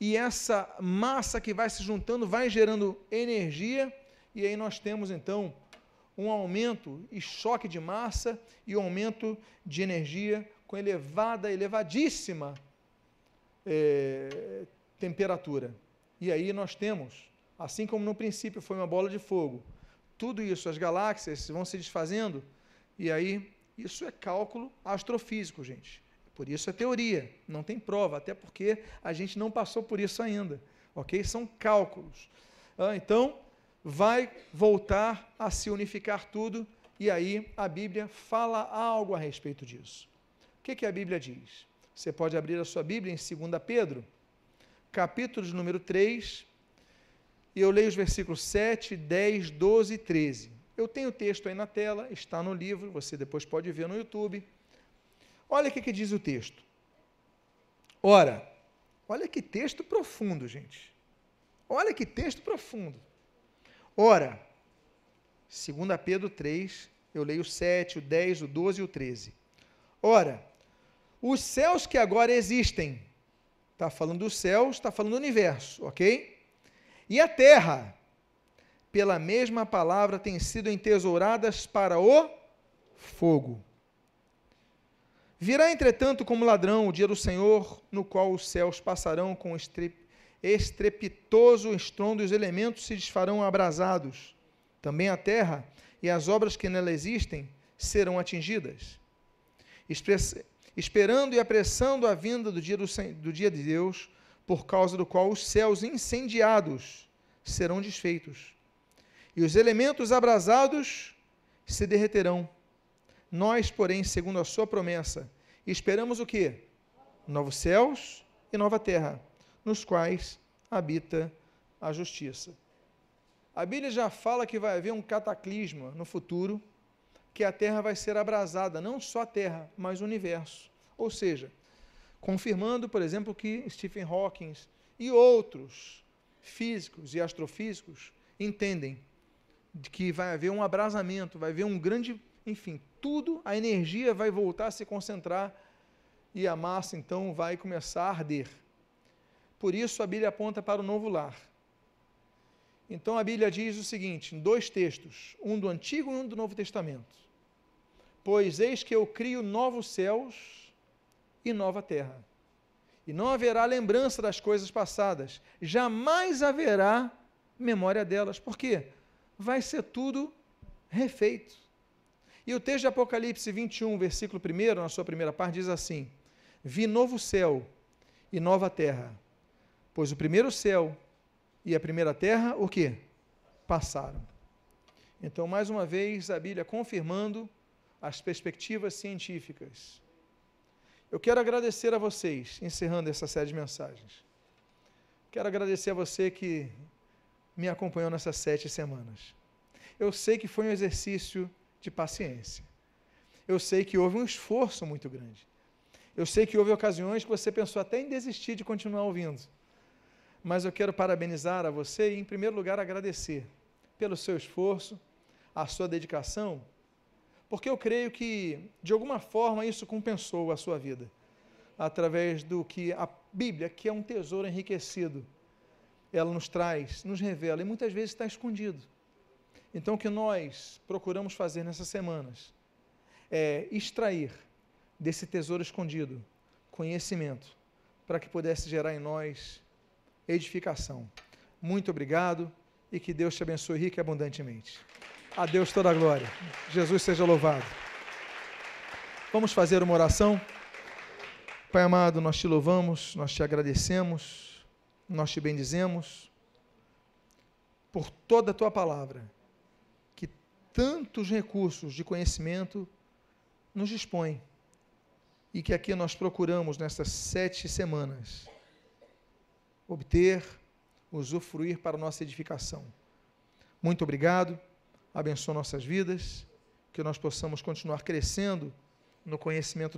e essa massa que vai se juntando vai gerando energia e aí nós temos então um aumento e choque de massa e um aumento de energia com elevada, elevadíssima é, temperatura. E aí nós temos, assim como no princípio foi uma bola de fogo, tudo isso, as galáxias vão se desfazendo, e aí isso é cálculo astrofísico, gente. Por isso é teoria, não tem prova, até porque a gente não passou por isso ainda, ok? São cálculos. Ah, então, vai voltar a se unificar tudo, e aí a Bíblia fala algo a respeito disso. O que, que a Bíblia diz? Você pode abrir a sua Bíblia em 2 Pedro, capítulo de número 3, e eu leio os versículos 7, 10, 12 e 13. Eu tenho o texto aí na tela, está no livro, você depois pode ver no YouTube. Olha o que, que diz o texto. Ora, olha que texto profundo, gente. Olha que texto profundo. Ora, 2 Pedro 3, eu leio o 7, o 10, o 12 e o 13. Ora, os céus que agora existem, está falando dos céus, está falando do universo, ok? E a terra, pela mesma palavra, têm sido entesouradas para o fogo. Virá, entretanto, como ladrão o dia do Senhor, no qual os céus passarão com estrepitoso estrondo e os elementos se desfarão abrasados. Também a terra e as obras que nela existem serão atingidas. Esperando e apressando a vinda do dia, do, do dia de Deus, por causa do qual os céus incendiados serão desfeitos, e os elementos abrasados se derreterão. Nós, porém, segundo a sua promessa, esperamos o quê? Novos céus e nova terra, nos quais habita a justiça. A Bíblia já fala que vai haver um cataclisma no futuro, que a terra vai ser abrasada, não só a terra, mas o universo. Ou seja, confirmando, por exemplo, que Stephen Hawking e outros físicos e astrofísicos entendem de que vai haver um abrasamento, vai haver um grande, enfim, tudo, a energia vai voltar a se concentrar e a massa então vai começar a arder. Por isso a Bíblia aponta para o novo lar. Então a Bíblia diz o seguinte, em dois textos, um do Antigo e um do Novo Testamento. Pois eis que eu crio novos céus e nova terra. E não haverá lembrança das coisas passadas, jamais haverá memória delas. Por quê? Vai ser tudo refeito. E o texto de Apocalipse 21, versículo 1, na sua primeira parte, diz assim: Vi novo céu e nova terra, pois o primeiro céu e a primeira terra, o que? Passaram. Então, mais uma vez, a Bíblia confirmando as perspectivas científicas eu quero agradecer a vocês, encerrando essa série de mensagens. Quero agradecer a você que me acompanhou nessas sete semanas. Eu sei que foi um exercício de paciência. Eu sei que houve um esforço muito grande. Eu sei que houve ocasiões que você pensou até em desistir de continuar ouvindo. Mas eu quero parabenizar a você e, em primeiro lugar, agradecer pelo seu esforço, a sua dedicação porque eu creio que, de alguma forma, isso compensou a sua vida, através do que a Bíblia, que é um tesouro enriquecido, ela nos traz, nos revela, e muitas vezes está escondido. Então, o que nós procuramos fazer nessas semanas é extrair desse tesouro escondido conhecimento, para que pudesse gerar em nós edificação. Muito obrigado e que Deus te abençoe rica e abundantemente. A Deus toda a glória. Jesus seja louvado. Vamos fazer uma oração. Pai amado, nós te louvamos, nós te agradecemos, nós te bendizemos por toda a tua palavra, tantos recursos de conhecimento nos dispõe e que aqui nós procuramos nessas sete semanas obter, usufruir para nossa edificação. Muito obrigado abençoa nossas vidas, que nós possamos continuar crescendo no conhecimento